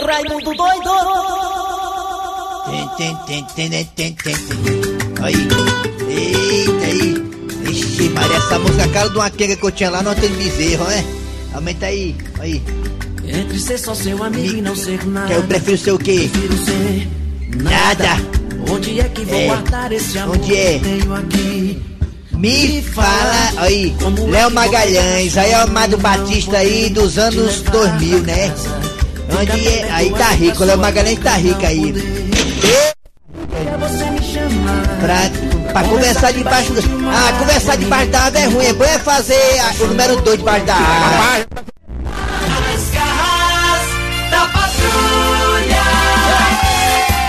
Raimundo doido! Tem, tem, tem, tem, tem, tem, tem. Aí. Eita aí. Ixi, Maria, essa música é a cara de uma quenga que eu tinha lá não tem bezerro, né? Aumenta aí, aí. Entre ser só seu amigo e não ser nada. Que eu prefiro ser o quê? Prefiro ser Nada. Onde é que vou É. guardar esse amor Onde é? que tenho aqui? Me fala, aí, Léo Magalhães, aí é o Amado Batista aí dos anos 2000, né? Onde é? Aí tá rico, o Léo Magalhães tá rico aí. É. Pra, pra conversar debaixo do... Ah, conversar debaixo da árvore é ruim, é bom é fazer ah, o número 2 debaixo da patrulha.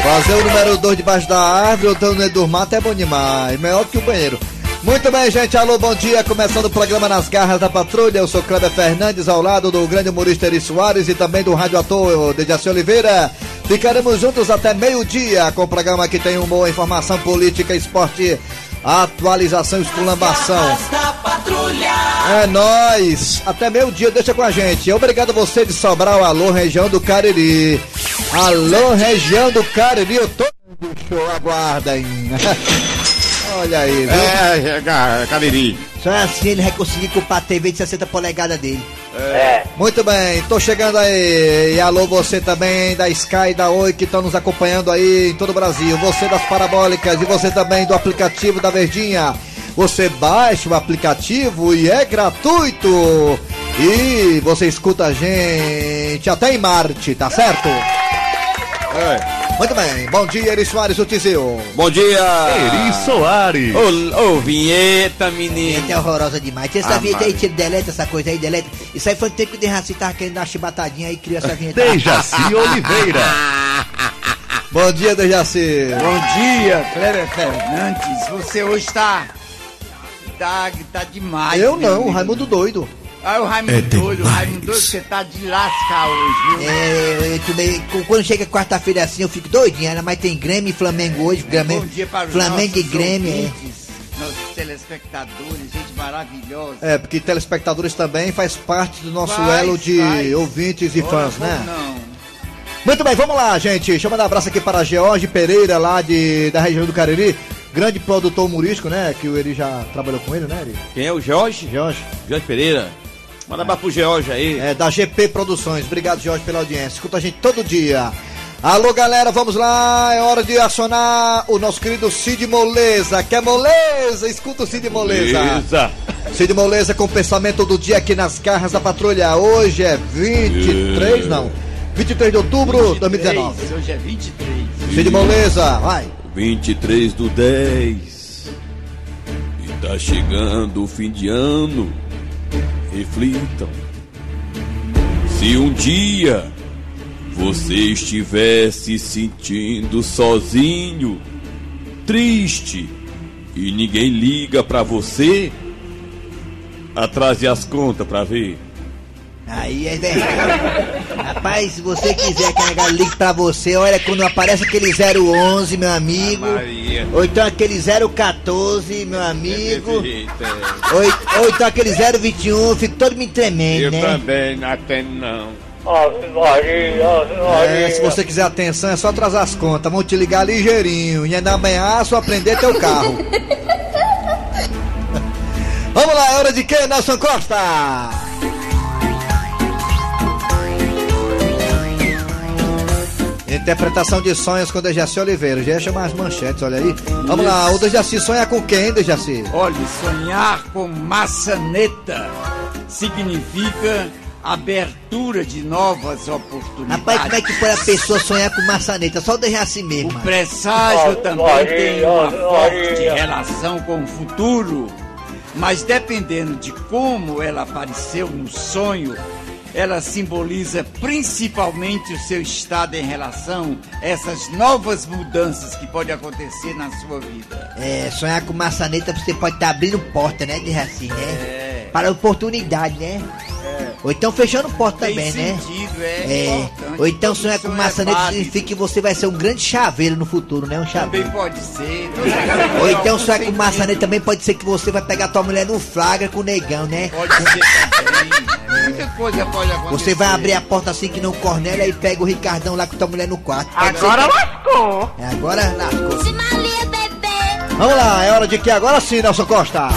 Fazer o número 2 debaixo da árvore ou então no meio do é bom demais. Melhor que o banheiro. Muito bem, gente. Alô, bom dia. Começando o programa Nas Garras da Patrulha. Eu sou Cléber Fernandes, ao lado do grande humorista Eri Soares e também do rádio ator Dejaci Oliveira. Ficaremos juntos até meio-dia com o programa que tem humor, informação política, esporte, atualização e esculambação. É nóis! Até meio-dia, deixa com a gente. Obrigado a você de Sobral, alô, região do Cariri. Alô, região do Cariri, eu tô. Show, aguardem. Olha aí, viu? É, é, Cariri. Só assim ele vai conseguir culpar a TV de 60 polegadas dele. Muito bem, tô chegando aí. E alô, você também da Sky e da Oi que estão nos acompanhando aí em todo o Brasil. Você das parabólicas e você também do aplicativo da Verdinha. Você baixa o aplicativo e é gratuito. E você escuta a gente até em Marte, tá certo? É. Muito bem, bom dia, Eri Soares, o Tizil. Bom dia! Eri Soares. Ô, ô, vinheta, menino. Eita, é horrorosa demais. Tira essa Ah, vinheta aí, tira, deleta essa coisa aí, deleta. Isso aí foi o tempo que o Dejaci tava querendo dar uma chibatadinha aí, criou essa vinheta. Dejaci Oliveira. Bom dia, Dejaci. Bom dia, Cléber Fernandes. Você hoje tá. tá, tá demais. Eu não. Raimundo doido. Ah, o Raimundo doido, o Raimundo doido, você tá de lascar hoje, viu? É, eu também- quando chega quarta-feira assim, eu fico doidinho, né? mas tem Grêmio e Flamengo hoje. Grêmio, Bom dia para os Flamengo e Grêmio, é. ouvintes, nossos telespectadores, gente maravilhosa. É, porque telespectadores também faz parte do nosso Faz, elo de faz. ouvintes e Ora, fãs, né? Não. Muito bem, vamos lá, gente. Deixa eu mandar um abraço aqui para George Pereira, lá de, da região do Cariri. Grande produtor humorístico, né? Que o Eri já trabalhou com ele, né, Eri? Quem é o Jorge? Jorge. Jorge Pereira. Manda pra pro Jorge aí. É, da GP Produções. Obrigado, Jorge, pela audiência. Escuta a gente todo dia. Alô, galera, vamos lá. É hora de acionar o nosso querido Cid Moleza. Quer moleza? Escuta o Cid Moleza. Beleza. Cid Moleza com o pensamento do dia aqui nas garras da patrulha. Hoje é 23, não. 23 de outubro de 2019. 23, Hoje é 23. Cid Moleza, vai. 23 do 10. E tá chegando o fim de ano. Reflitam. Se um dia você estiver se sentindo sozinho, triste e ninguém liga pra você, atrase as contas pra ver. Aí é verdade. Rapaz, se você quiser galera ligue pra você, olha quando aparece aquele 011, meu amigo. Maria. Ou então aquele 014, meu amigo. Eita, Ou, ou então aquele 021, eu fico todo me tremendo, eu né? também não atendo não. É, se você quiser atenção, é só atrasar as contas. Vão te ligar ligeirinho. E ainda amanhã só aprender teu carro. Vamos lá, é hora de quem, Nelson Costa? Interpretação de sonhos com Dejaci Oliveira. Já ia chamar as manchetes, olha aí. Vamos lá, o Dejaci sonha com quem, Dejaci? Olha, sonhar com maçaneta significa abertura de novas oportunidades. Rapaz, como é que pode a pessoa sonhar com maçaneta? Só deixar assim mesmo. O presságio também tem uma forte relação com o futuro, mas dependendo de como ela apareceu no sonho, ela simboliza principalmente o seu estado em relação a essas novas mudanças que podem acontecer na sua vida. É, sonhar com maçaneta você pode estar abrindo porta, né, de assim, né? É. Para oportunidade, né? Ou então fechando porta Tem também, né? sentido, é, É. importante. Ou então sonhar com é maçaneta válido. significa que você vai ser um grande chaveiro no futuro, né? Um chaveiro. Também pode ser. Ou então sonhar com maçaneta também pode ser que você vai pegar tua mulher no flagra com o negão, né? Pode ser também. Muita coisa pode acontecer. Você vai abrir a porta assim que não Cornélia e pega o Ricardão lá com tua mulher no quarto. Pega Agora lascou. É, agora lascou. Maria bebê. Vamos lá, é hora de que agora sim, Nelson Costa.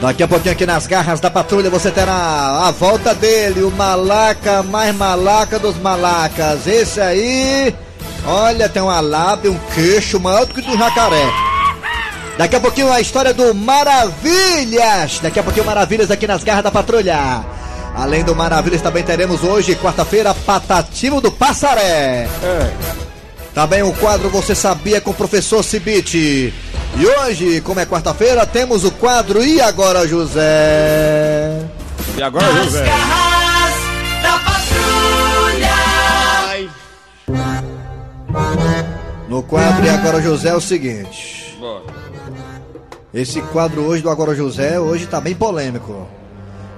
Daqui a pouquinho aqui nas garras da patrulha você terá a volta dele, o malaca mais malaca dos malacas. Esse aí, olha, tem uma lábia, um queixo maior do que do jacaré. Daqui a pouquinho a história do Maravilhas. Daqui a pouquinho Maravilhas aqui nas garras da patrulha. Além do Maravilhas também teremos hoje, quarta-feira, Patativo do Passaré. Também o quadro Você Sabia com o professor Cibite. E hoje, como é quarta-feira, temos o quadro E Agora E José? agora, As José? garras da patrulha. No quadro E Agora José é o seguinte. Bora. Esse quadro hoje do Agora José, hoje tá bem polêmico.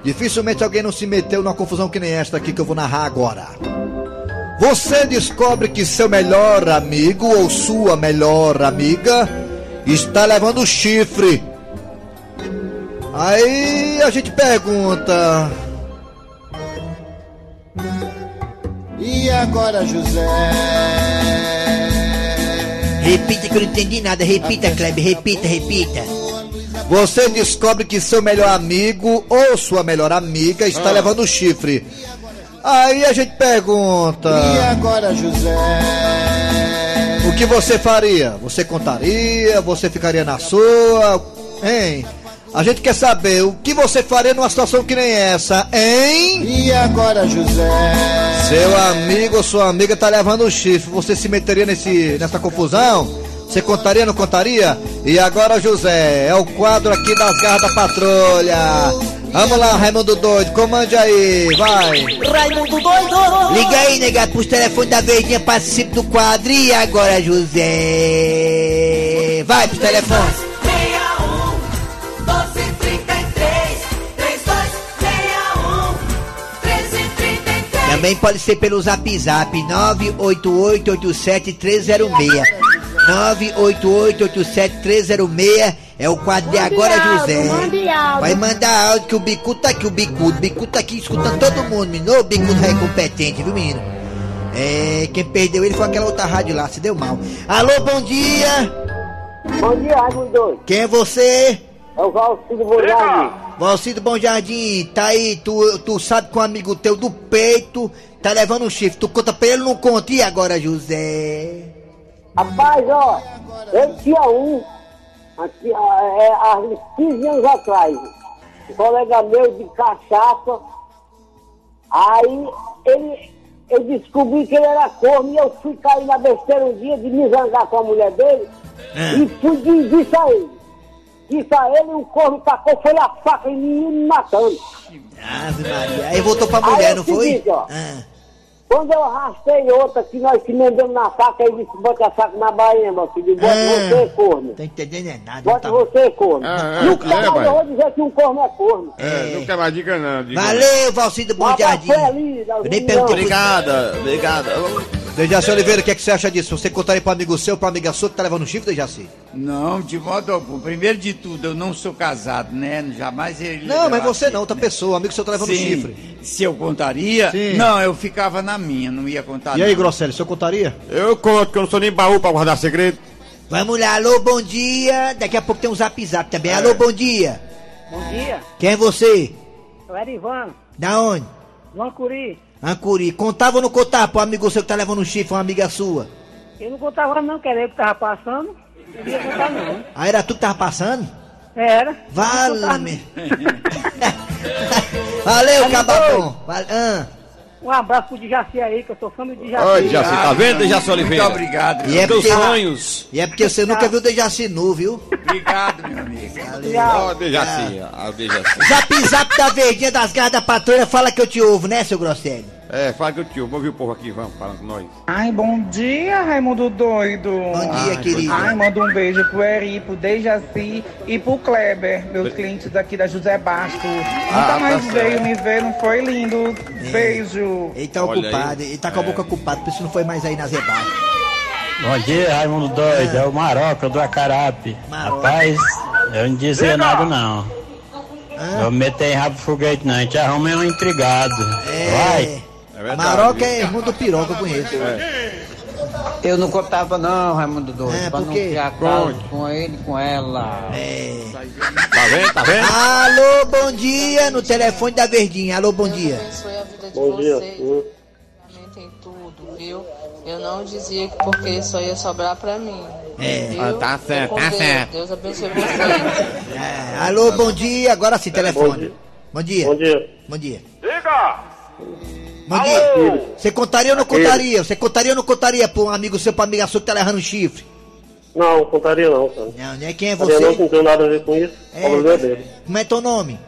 Dificilmente alguém não se meteu numa confusão que nem esta aqui que eu vou narrar agora. Você descobre que seu melhor amigo ou sua melhor amiga está levando chifre. Aí a gente pergunta: E agora, José? Repita que eu não entendi nada. Repita, Kleber. Repita, repita. Você descobre que seu melhor amigo ou sua melhor amiga está levando chifre. Aí a gente pergunta: E agora, José? O que você faria? Você contaria? Você ficaria na sua? Hein? A gente quer saber o que você faria numa situação que nem essa, hein? E agora, José? Seu amigo ou sua amiga tá levando o chifre. Você se meteria nesse, nessa confusão? Você contaria, não contaria? E agora, José, é o quadro aqui das garras da patrulha. Vamos lá, Raimundo Doido, comande aí, vai. Raimundo doido. Liga aí, negado, pros telefones da Verdinha, participe do quadro. E agora, José? Vai pros telefones. 61 1233 3261 1333 Também pode ser pelo zap zap 988-87-306. 988-87-306 é o quadro de Agora José. Vai mandar áudio que o Bicudo tá aqui, o Bicudo. O Bicudo tá aqui escutando todo mundo, menino. Ô, Bicudo é competente, viu, menino? É, quem perdeu ele foi aquela outra rádio lá, se deu mal. Alô, bom dia! Bom dia, Raimundo Doido. Quem é você? É o Valcido Bojari. Valcido Bom Jardim, tá aí, tu, tu sabe que um amigo teu do peito tá levando um chifre. Tu conta pra ele ou não conta? E agora, José? Rapaz, ó, eu tinha um, aqui, é, há uns 15 anos atrás, um colega meu de cachaça, aí ele, eu descobri que ele era corno e eu fui cair na besteira um dia de me zangar com a mulher dele e fui e disse a ele. Disse a ele, o corno tacou, foi a faca em mim e me matando. Ave Maria. Aí voltou pra Aí mulher, é não foi? seguinte, ó. Ah. Quando eu arrastei outra, que nós se mandamos na faca, ele disse, bota a faca na bainha, meu filho, bota Ah. você, corno. Tá entendendo é nada. Bota tá... você, corno. Ah, ah, Nunca é, mais pai. eu vou dizer que um corno é corno. É, não quer mais dica não. Diga Valeu, Valcido Bom Jardim. Eu nem perguntei Obrigada, obrigada. Dejaci Oliveira, o que, é que você acha disso? Você contaria pra amigo seu, pra amiga sua que tá levando um chifre, Dejaci? Não, de modo algum. Primeiro de tudo, eu não sou casado, né? Jamais ele. Não, mas você não, outra né? pessoa, amigo seu tá levando Sim. chifre. Se eu contaria? Sim. Não, eu ficava na minha, não ia contar. E aí, não. Grosselio, você contaria? Eu conto que eu não sou nem baú pra guardar segredo. Vamos lá, alô, bom dia. Daqui a pouco tem um zap zap também. Alô, bom dia. Bom dia, Quem é você? eu era Ivan, Da onde? Lancuri. Ancuri. Contava ou não contava pro amigo seu que tá levando um chifre, uma amiga sua? Eu não contava não, que era eu que tava passando. Não ia contar não. Ah, era tu que tava passando? Era. Vale. Valeu, cababom. Vale. Ah. Um abraço pro Dijaci aí, que eu sou fã do Dijaci. Oi, Jaci, tá vendo, Dejaci Muito Oliveira? obrigado, E é porque, Sonhos. e é porque você nunca viu o Dejaci nu, viu? Obrigado, meu amigo. Ó, Dejaci, ó, Dejaci. Zap zap da verdinha das garras da patrulha, fala que eu te ouvo, né, seu Grosselio? É, fala que eu te ouvo. Vamos ouvir o povo aqui, vamos, falando com nós. Ai, bom dia, Raimundo Doido. Bom dia, Ai, querido. Ai, manda um beijo pro Eri, pro Dejaci e pro Kleber, meus clientes daqui da José Bastos. Nunca tá mais certo. veio me ver, não foi lindo? Beijo. Ele tá Olha ocupado, aí. ele tá com a boca ocupada, por isso não foi mais aí na Zebada. Bom dia, Raimundo Doido. É o Maroca do Acarape. Maroca. Rapaz, eu não dizia nada não. Não meter em rabo foguete não, a gente arruma é um intrigado. Vai. É Maroca é irmão do piroca, eu conheço. Eu não contava não, Raimundo Doido, É, pra por não quê? criar caso com ele com ela. É. Tá vendo? Tá vendo? Alô, bom dia, no telefone da Verdinha. Alô, bom dia. abençoe a vida de Bom dia. vocês. Tem tudo, viu? Eu não dizia que porque só ia sobrar pra mim. É. Viu? Ah, tá certo, tá Deus. certo. Deus abençoe vocês. É, alô, bom dia. Agora sim, telefone. Bom dia. Bom dia. Bom dia. Diga! Bom dia. Você contaria ou não contaria? Você contaria ou não contaria pra um amigo seu, pra amiga sua que tá levando um chifre? Não, contaria não, cara. Não? Quem é Contaria não, você? não tem nada a ver com isso. É. É. problema dele. Como é teu nome?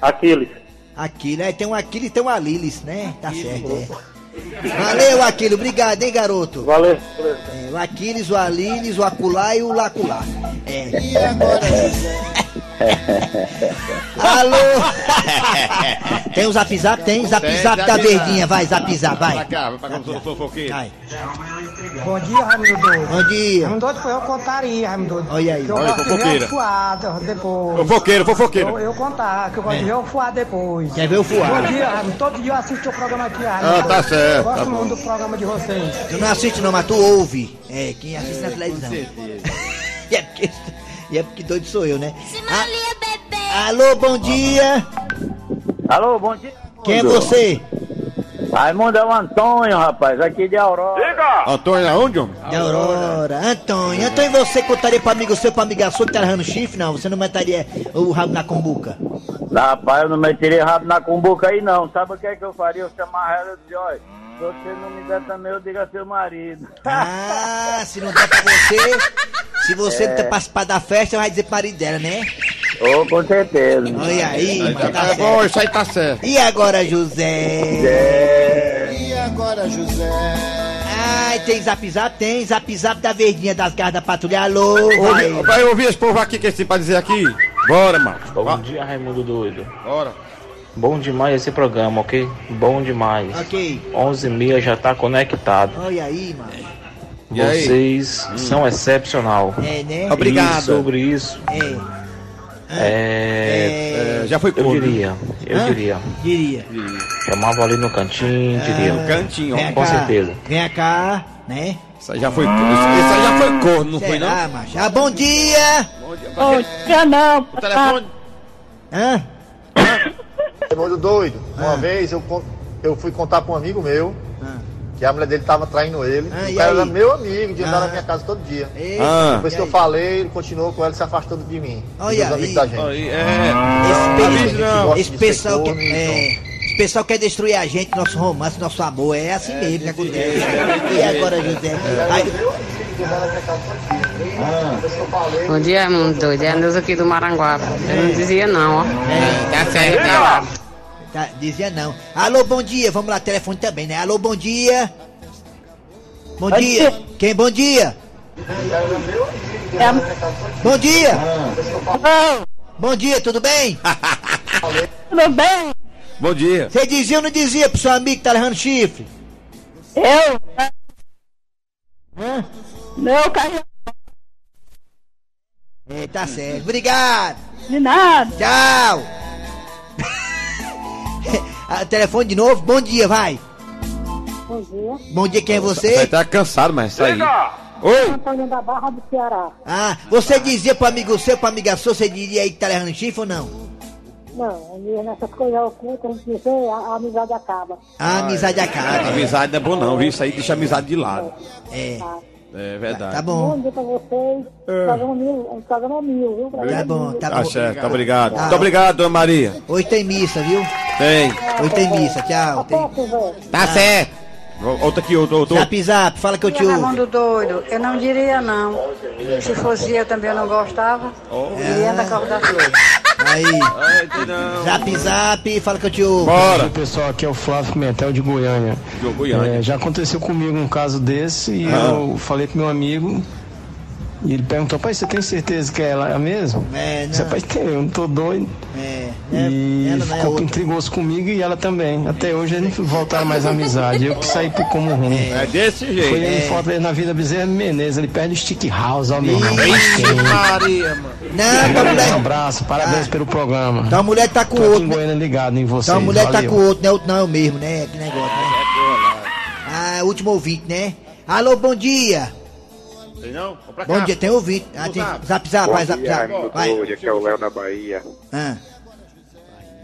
Aquiles. Aquiles, é, tem um Aquiles e tem um Alilis, né? Tá certo, é. Valeu, Aquiles, obrigado, hein, garoto? Valeu. É, o Aquiles, o Alilis, o Aculá e o Laculá. É. E agora? Alô? tem o Zap Zap? Tem Zap Tem, Zap da Verdinha, vai, Zap Zap, Pra vai. cá, vai pra cá, eu sou fofoqueiro. Vai. Bom dia, Raimundo Doido. Bom dia. Raimundo foi eu contaria, Raimundo. Olha aí. Eu Olha, fofoqueira. o fuado depois. Fofoqueiro, fofoqueiro. Eu, eu contar, que eu gosto de ver o fuado depois. Quer ver o fuado? Bom dia, Raimundo. Todo dia eu assisto o programa aqui, Raimundo. Ah, tá certo, Eu gosto tá muito do programa de vocês. Tu não assiste não, mas tu ouve. É, quem assiste na televisão. e, é porque, e é porque doido sou eu, né? Simalia, bebê. Alô, bom dia. Alô, bom dia. Quem é você? Raimundo é o Antônio, rapaz, aqui de Aurora. Antônio, aonde, homem? De Aurora. Antônio. Antônio, você contaria pra amigo seu, pra amiga sua que tá levando chifre? Não, você não metaria o rabo na combuca. Rapaz, eu não meteria rabo na cumbuca aí não. Sabe o que é que eu faria? Eu chamar ela e dizer, olha, se você não me der também, eu digo a seu marido. Ah, se não der pra você, se você não ter participado da festa, vai dizer pro marido dela, né? Ô, com certeza. Olha aí, mano, tá É bom, isso aí tá certo. E agora, José? E agora, José? Ai, tem zap zap? Tem zap zap da verdinha das garras da patrulha. Alô, vai. Ouvi, vai ouvir esse povo aqui que eles têm pra dizer aqui? Bora, mano. Bom dia, Raimundo Doido. Bora. Bom demais esse programa, ok? Bom demais. Ok. 11h30 já tá conectado. Olha aí, mano. E aí? Vocês são excepcional. É, né? Obrigado. E sobre isso, É. é... É, já foi Eu corno. diria, eu Hã? diria. Diria. Chamava ali no cantinho, diria. No cantinho, ó. Vem Com cá, certeza. Vem cá, né? Isso aí já foi corno. Isso aí já foi corno, não foi não? Será, macho? Ah, bom dia! Bom dia, não. O telefone. Hã? Raimundo doido. Uma vez eu, eu fui contar pra um amigo meu Ah. que a mulher dele tava traindo ele. Ah, o e cara era meu amigo, de andar Ah. na minha casa todo dia. Eita, Ah. Depois que eu falei, ele continuou com ela se afastando de mim. Olha dos amigos aí. da gente. É. Esse, pessoal que, corno, é, pessoal quer destruir a gente, nosso romance, nosso amor. É assim mesmo que acontece. E agora, José? Aí, Bom dia, Raimundo Doido. É a Neuza aqui do Maranguape. Eu não dizia não, ó. é, tá certo. Tá, dizia não. Alô, bom dia. Vamos lá, telefone também, né? Alô, bom dia. Bom dia. Quem bom dia? Bom dia. Bom dia, tudo bem? Tudo bem? Bom dia. Você dizia ou não dizia pro seu amigo que tá levando chifre? Eu? Hã? Meu carro É, tá certo. Obrigado. de nada. Tchau. Ah, telefone de novo. Bom dia, vai. Bom dia. Bom dia, quem é Você você? tá cansado, mas isso aí. Oi. Antônio da Barra do Ceará. Ah, você dizia pro amigo seu, pra amiga sua, você diria aí que tá levando chifre ou não? Não, nessas coisas ocultas, a gente diz, "Ei, a, a amizade acaba. A amizade acaba. Amizade não é bom não, viu? Isso aí deixa a amizade de lado. É, É verdade. tá bom. dia pra vocês. Programa mil, um programa mil, viu? Tá bom, tá Tá bom. certo, obrigado. Tá. Muito obrigado, dona Maria. Hoje tem missa, viu? Tem. Hoje tem missa, tchau. Tem... Tá certo. Outro aqui, outro, outro. Zap zap, fala que eu te ouvo. Raimundo doido, eu não diria não. Se fosse eu também eu não gostava. Iria da Cabo da Aí. Zap zap, fala que eu te ouvo. Bora. pessoal, aqui é o Flávio Pimentel de Goiânia. De Goiânia. É, já aconteceu comigo um caso desse e Ah. eu falei pro meu amigo E ele perguntou, pai, você tem certeza que é ela mesmo? É, Você, pai, tem, eu não tô doido. É, E ela é ficou outra. intrigoso comigo e ela também. Até hoje eles não voltaram mais à amizade. Eu que saí como ruim. É desse jeito. Foi É. em foto na Vida Bezerra Menezes, ali perto do Stick House, ó, meu Maria, mano. Não, mulher. Um abraço, parabéns pelo programa. Então a mulher tá com o outro. em né? Goiânia ligado em vocês. Então a mulher tá valeu. com o outro, não é outro, não é o mesmo, né? Que negócio, né? Ah, último ouvinte, né? Alô, bom dia. Não? Bom dia, tem ouvinte. Ah, tem zap zap, vai, zap zap. Vai. Hoje aqui é o Léo da Bahia. Ah.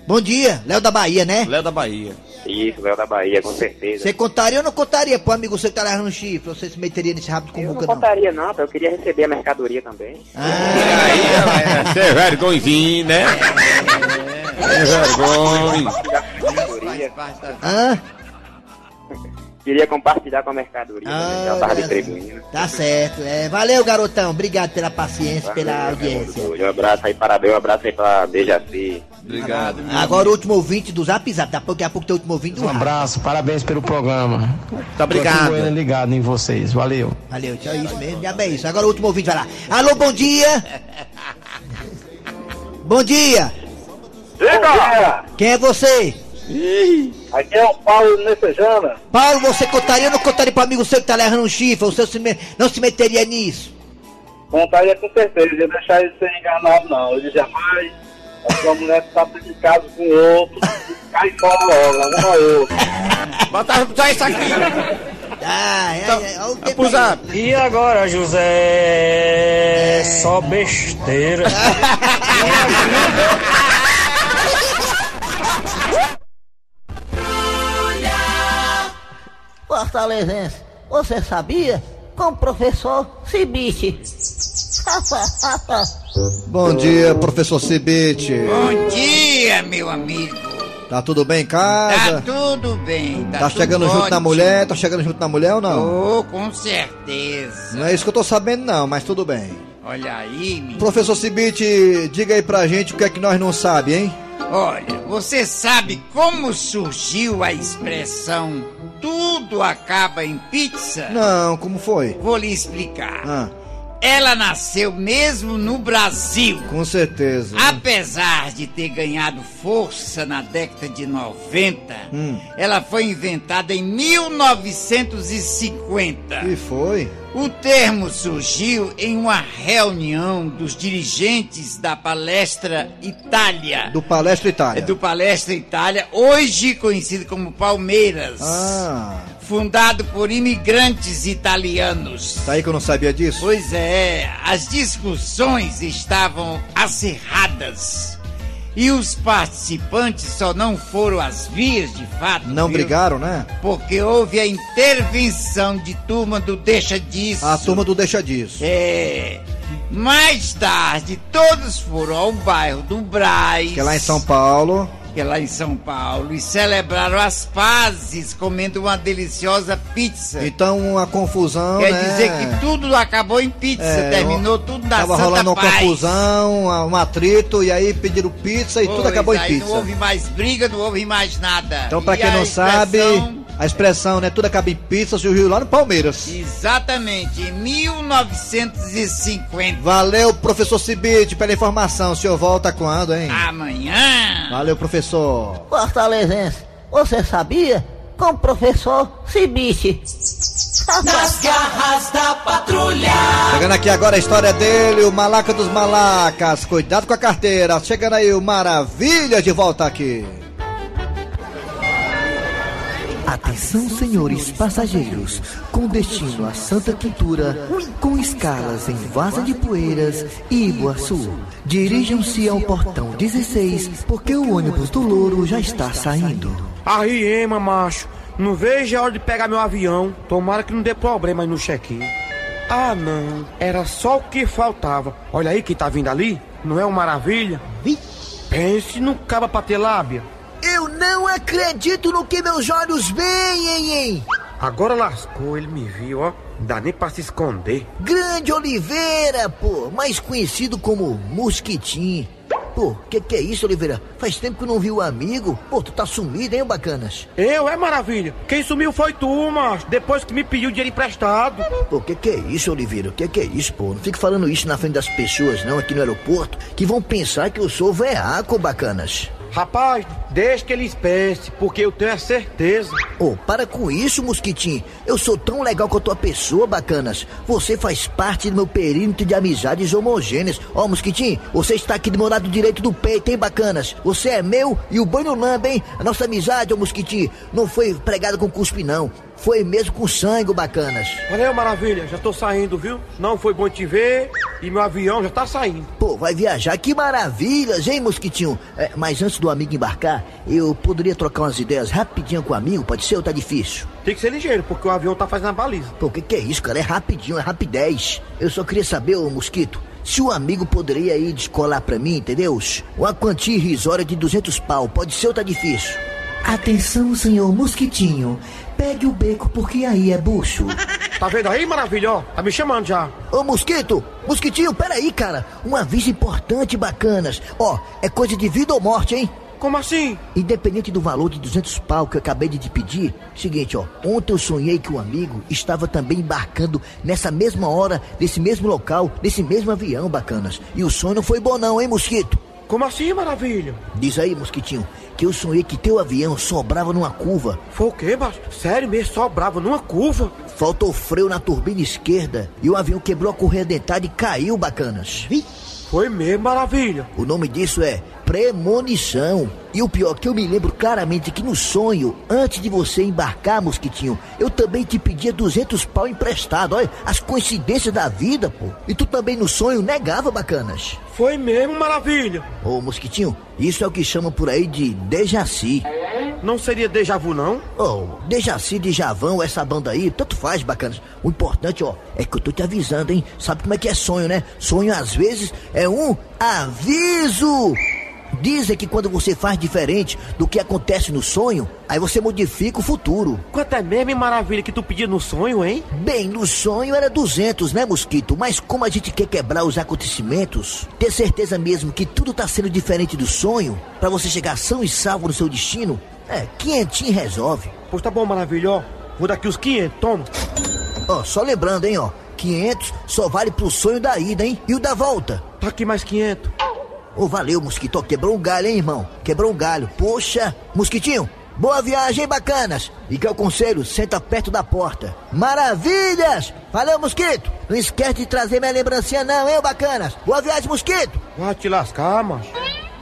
Bom dia, Léo da Bahia, né? Léo da Bahia. Isso, Léo da Bahia, com certeza. Você contaria ou não contaria pro amigo seu que tá lá no chifre? Você se meteria nesse rápido com Eu não boca, não? contaria não, eu queria receber a mercadoria também. Você é vergonhozinho, né? É vergonha. Hã? Queria compartilhar com a mercadoria, também, já tava distribuindo. Tá certo. É, valeu, garotão. Obrigado pela paciência, pela audiência. Um abraço aí, parabéns, um abraço aí pra Dejaci. Obrigado. Agora o último ouvinte do Zap Zap. Daqui a pouco, tem o último ouvinte do Um rádio. abraço, parabéns pelo programa. Muito obrigado. Goiânia ligado em vocês, valeu. Valeu, tchau, é isso mesmo, já bem isso. Agora o último ouvinte vai lá. Alô, bom dia. Bom dia. Diga! Quem é você? Aqui é o Paulo Necejana. Paulo, você contaria ou não contaria pro amigo seu que tá levando um chifre? Você se me- não se meteria nisso? Contaria com certeza, ia deixar ele ser enganado não. Dizia, pai, a sua mulher tá casa com outro, cai fora logo, uma ou. Bota só isso aqui. Ah, é, é, o zap. E agora, José? Só besteira. Fortalezense, você sabia? Com o professor Cibite. Bom dia, professor Cibite. Bom dia, meu amigo. Tá tudo bem em Tá casa? tudo bem. Tá, Tá tudo chegando junto na mulher? Tá chegando junto na mulher ou não? Oh, com certeza. Não é isso que eu tô sabendo não, mas tudo bem. Olha aí, menino. Professor Cibite, diga aí pra gente o que é que nós não sabe, hein? Olha, você sabe como surgiu a expressão tudo acaba em pizza? Não, como foi? Vou lhe explicar. Ah, Ela nasceu mesmo no Brasil. com certeza. Apesar de ter ganhado força na década de 90, Hum. ela foi inventada em 1950. E foi? O termo surgiu em uma reunião dos dirigentes da Palestra Itália. Do Palestra Itália. É do Palestra Itália, hoje conhecido como Palmeiras. Ah, Fundado por imigrantes italianos. tá aí que eu não sabia disso? Pois é, as discussões estavam acirradas. E os participantes só não foram às vias de fato. Não viu? brigaram, né? Porque houve a intervenção de turma do Deixa Disso. A turma do deixa disso. É. Mais tarde, todos foram ao bairro do Braz. Que é lá em São Paulo. Que é lá em São Paulo. E celebraram as pazes comendo uma deliciosa pizza. Então uma confusão, Quer né? dizer que tudo acabou em pizza. É, terminou tudo na Tava Santa rolando uma confusão, um atrito, e aí pediram pizza e tudo Pois, acabou em pizza. Não houve mais briga, não houve mais nada. Então, pra E quem não sabe, a expressão, né? Tudo acaba em pizza, surgiu lá no Palmeiras. Exatamente, em 1950. Valeu, professor Cibite, pela informação. O senhor volta quando, hein? Amanhã. Valeu, professor. Fortalezense, você sabia? Com o professor Cibite. Nas garras da patrulha. Chegando aqui agora a história dele, o Malaca dos Malacas. Cuidado com a carteira. Chegando aí o Maravilha de volta aqui. Atenção, senhores passageiros, com destino a Santa Quintura, com escalas em Vaza de Poeiras e Iguaçu. Dirijam-se ao portão 16, porque o ônibus do Louro já está saindo. Aí, ema, macho. Não vejo a hora de pegar meu avião. Tomara que não dê problema aí no check-in. Ah, não. Era só o que faltava. Olha aí quem tá vindo ali. Não é uma maravilha? Pense no caba pra ter lábia. Não acredito no que meus olhos veem, hein, hein? Agora lascou, ele me viu, ó. Não dá nem pra se esconder. Grande Oliveira, pô, mais conhecido como Mosquitinho. Pô, que que é isso, Oliveira? Faz tempo que eu não vi o amigo. Pô, tu tá sumido, hein, bacanas? Eu, é maravilha. Quem sumiu foi tu, macho. Depois que me pediu dinheiro emprestado. Pô, que que é isso, Oliveira? Que que é isso, pô? Não fique falando isso na frente das pessoas, não, aqui no aeroporto, que vão pensar que eu sou veaco, bacanas. Rapaz, deixa que eles pensem, porque eu tenho a certeza. Ô, para com isso, Mosquitinho. Eu sou tão legal com a tua pessoa, bacanas. Você faz parte do meu perímetro de amizades homogêneas. Ó, Mosquitinho, você está aqui do meu lado direito do peito, hein, bacanas? Você é meu e o banho lamba, hein? A nossa amizade, ô Mosquitinho, não foi pregada com cuspe, não. Foi mesmo com sangue, bacanas. Valeu, maravilha. Já tô saindo, viu? Não foi bom te ver e meu avião já tá saindo. Pô, vai viajar, que maravilhas, hein, Mosquitinho? É, mas antes do amigo embarcar, eu poderia trocar umas ideias rapidinho com o amigo, pode ser ou tá difícil? Tem que ser ligeiro, porque o avião tá fazendo a baliza. Pô, o que, que é isso, cara? É rapidinho, é rapidez. Eu só queria saber, ô Mosquito, se o amigo poderia ir descolar pra mim, entendeu? Uma quantia irrisória de 200 pau, pode ser ou tá difícil? Atenção, senhor Mosquitinho. Pegue o beco porque aí é bucho. Tá vendo aí, maravilha? Ó, Tá me chamando já. Ô, Mosquito! Mosquitinho, peraí, cara. Um aviso importante, bacanas. Ó, é coisa de vida ou morte, hein? Como assim? Independente do valor de 200 pau que eu acabei de te pedir, seguinte, ó. Ontem eu sonhei que o amigo estava também embarcando nessa mesma hora, nesse mesmo local, nesse mesmo avião, bacanas. E o sonho não foi bom não, hein, Mosquito? Como assim, maravilha? Diz aí, Mosquitinho, que eu sonhei que teu avião sobrava numa curva. Foi o quê, macho? Sério mesmo, só bravo numa curva? Faltou freio na turbina esquerda e o avião quebrou a correia dentada e caiu, bacanas. Foi mesmo, maravilha. O nome disso é premonição. E o pior que eu me lembro claramente que no sonho, antes de você embarcar, Mosquitinho, eu também te pedia 200 pau emprestado. Olha, as coincidências da vida, pô. E tu também no sonho negava, bacanas. Foi mesmo, maravilha. Ô, Mosquitinho, isso é o que chamam por aí de Dejaci. Não seria déjà vu, não? Oh, Dejaci de Javão, essa banda aí, tanto faz, bacanas. O importante, ó, é que eu tô te avisando, hein? Sabe como é que é sonho, né? Sonho, às vezes, é um aviso. Dizem que quando você faz diferente do que acontece no sonho, aí você modifica o futuro. Quanto é mesmo hein, maravilha que tu pedia no sonho, hein? Bem, no sonho era 200, né, Mosquito? Mas como a gente quer quebrar os acontecimentos, ter certeza mesmo que tudo tá sendo diferente do sonho, pra você chegar são e salvo no seu destino, é, quentinho resolve. Pois tá bom, maravilha, ó. Vou dar aqui os 500, toma. Ó, só lembrando, hein, ó. 500 só vale pro sonho da ida, hein? E o da volta? Tá aqui mais 500. Ô, valeu, Mosquito. Quebrou um galho, hein, irmão? Quebrou um galho. Poxa, Mosquitinho, boa viagem, hein, bacanas? E que é o conselho, senta perto da porta. Maravilhas! Valeu, Mosquito! Não esquece de trazer minha lembrancinha não, hein, bacanas? Boa viagem, Mosquito! Vai te lascar, macho.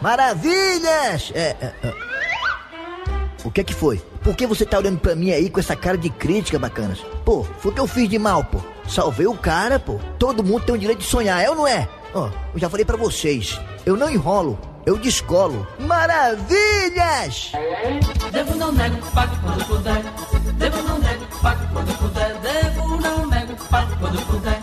Maravilhas! É, é, é. O que é que foi? Por que você tá olhando pra mim aí com essa cara de crítica, bacanas? Pô, foi o que eu fiz de mal, pô. Salvei o cara, pô. Todo mundo tem o direito de sonhar, é ou não é? Ó, eu já falei pra vocês. Eu não enrolo, eu descolo. Maravilhas! Devo não nego, pago quando puder. Devo não nego, pago quando puder. Devo não nego, pago quando puder.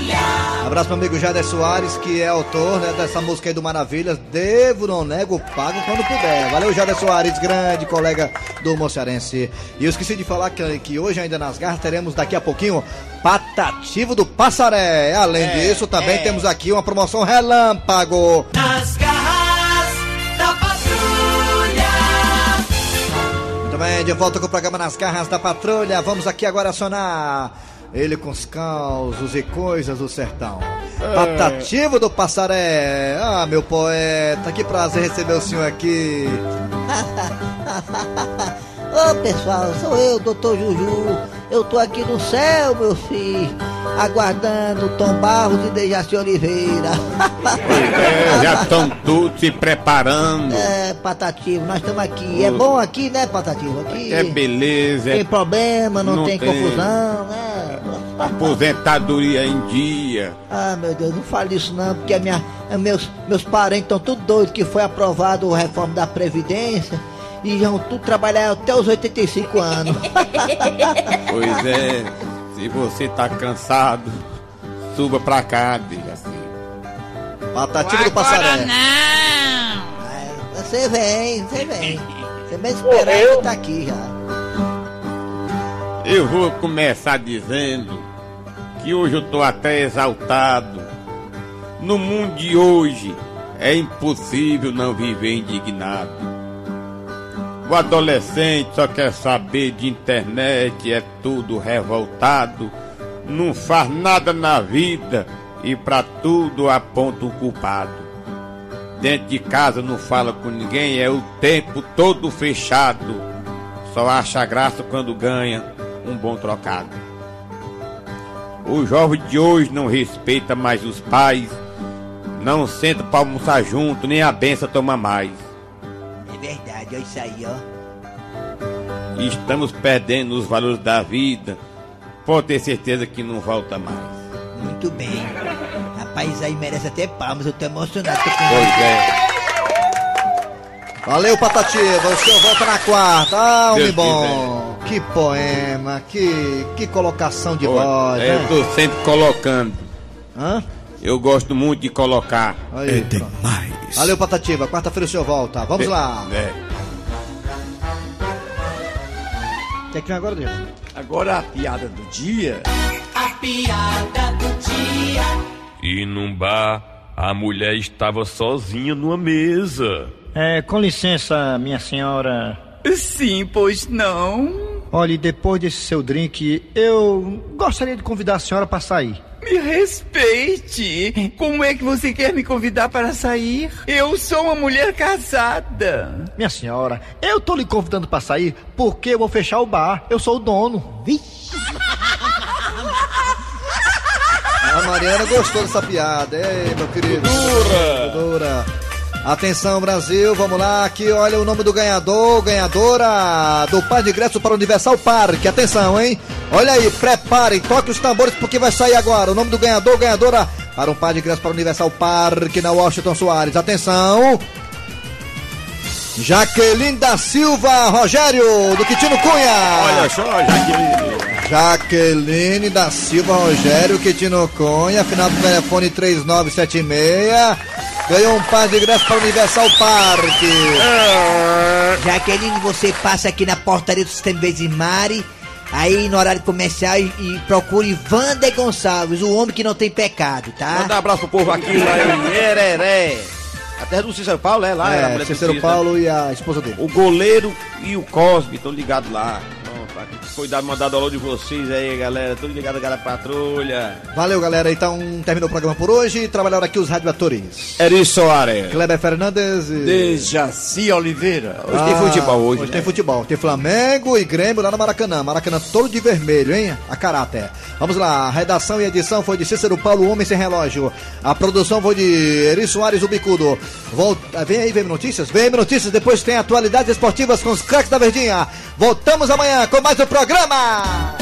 Patrulha. Abraço pro amigo Jader Soares, que é autor né, dessa música aí do Maravilhas. Devo, não nego, pago quando puder. Valeu, Jader Soares, grande colega do Mocearense. E eu esqueci de falar que, que hoje, ainda nas garras, teremos daqui a pouquinho Patativo do Passaré. Além É, disso, também é. temos aqui uma promoção relâmpago. Nas garras da patrulha. Muito bem, de volta com o programa Nas Garras da Patrulha. Vamos aqui agora acionar ele com os causos e coisas do sertão. É. Patativo do Passaré. Ah, meu poeta, que prazer receber o senhor aqui. Ô pessoal, sou eu, doutor Juju. Eu tô aqui no céu, meu filho, aguardando Tom Barros e Dejaci Oliveira. É, já estão todos se preparando. É, Patativo, nós estamos aqui. É bom aqui, né, Patativo? Aqui É beleza, é tem problema, não, não tem, tem. confusão, né? Aposentadoria em dia. Ah, meu Deus, não fale isso não, porque a minha, a meus, meus parentes estão tudo doidos que foi aprovado a reforma da Previdência e vão tudo trabalhar até os 85 anos. Pois é, se você tá cansado, suba pra cá, diga assim. Patativo do Passaré. Você vem, você vem. Você vem esperar que tá aqui já. Eu vou começar dizendo que hoje eu tô até exaltado. No mundo de hoje é impossível não viver indignado. O adolescente só quer saber de internet, é tudo revoltado, não faz nada na vida e pra tudo aponta o culpado. Dentro de casa não fala com ninguém, é o tempo todo fechado. Só acha graça quando ganha um bom trocado. O jovem de hoje não respeita mais os pais, não senta pra almoçar junto, nem a benção toma mais. É verdade, olha isso aí, ó. Estamos perdendo os valores da vida, pode ter certeza que não volta mais. Muito bem. Rapaz, aí merece até palmas, eu tô emocionado. Tô com... Pois é. Valeu, Patativa. O senhor volta na quarta. Ah, homem bom. Que poema, que, que colocação de voz. É, eu né? tô sempre colocando. Hã? Eu gosto muito de colocar. Aí, pronto. Valeu, Patativa. Quarta-feira o senhor volta. Vamos lá. É. Quer que vem agora, Deus? Agora a piada do dia. A piada do dia. E num bar, a mulher estava sozinha numa mesa. É, com licença, minha senhora. Sim, pois não. Olhe, depois desse seu drink, eu gostaria de convidar a senhora para sair. Me respeite. Como é que você quer me convidar para sair? Eu sou uma mulher casada. Minha senhora, eu tô lhe convidando para sair porque eu vou fechar o bar. Eu sou o dono. Vixe. A Mariana gostou dessa piada. Ei, meu querido. Dura. Dura. Atenção, Brasil, vamos lá. Aqui, olha o nome do ganhador, ganhadora do par de ingresso para o Universal Park. Atenção, hein? Olha aí, preparem, toque os tambores porque vai sair agora. O nome do ganhador, ganhadora para um par de ingresso para o Universal Park na Washington Soares. Atenção. Jaqueline da Silva Rogério, do Quitino Cunha. Olha só, Jaqueline. Jaqueline da Silva Rogério, Quitino Cunha, final do telefone 3976. Ganhou um par de ingressos para o Universal Park. Jaqueline, você passa aqui na portaria do Sistema Vezimari, aí no horário comercial e, e procure Wander Gonçalves, o homem que não tem pecado, tá? Manda um abraço pro povo aqui lá em Ereré. A terra do Cícero Paulo, é lá, é, a É, mulher do Cícero Cícero. Paulo e a esposa dele. O goleiro e o Cosme estão ligados lá. Foi dado mandado alô de vocês aí, galera. Tudo ligado, galera patrulha. Valeu, galera. Então, terminou o programa por hoje. Trabalharam aqui os radioatores. Eri Soares. Kleber Fernandes e... Dejaci Oliveira. Hoje tem futebol hoje, Hoje né? tem futebol. Tem Flamengo e Grêmio lá no Maracanã. Maracanã todo de vermelho, hein? A caráter. Vamos lá. A redação e edição foi de Cícero Paulo, Homem Sem Relógio. A produção foi de Eri Soares, o Bicudo. Volta... Vem aí, vem notícias? Vem notícias. Depois tem atualidades esportivas com os craques da Verdinha. Voltamos amanhã com mais um programa.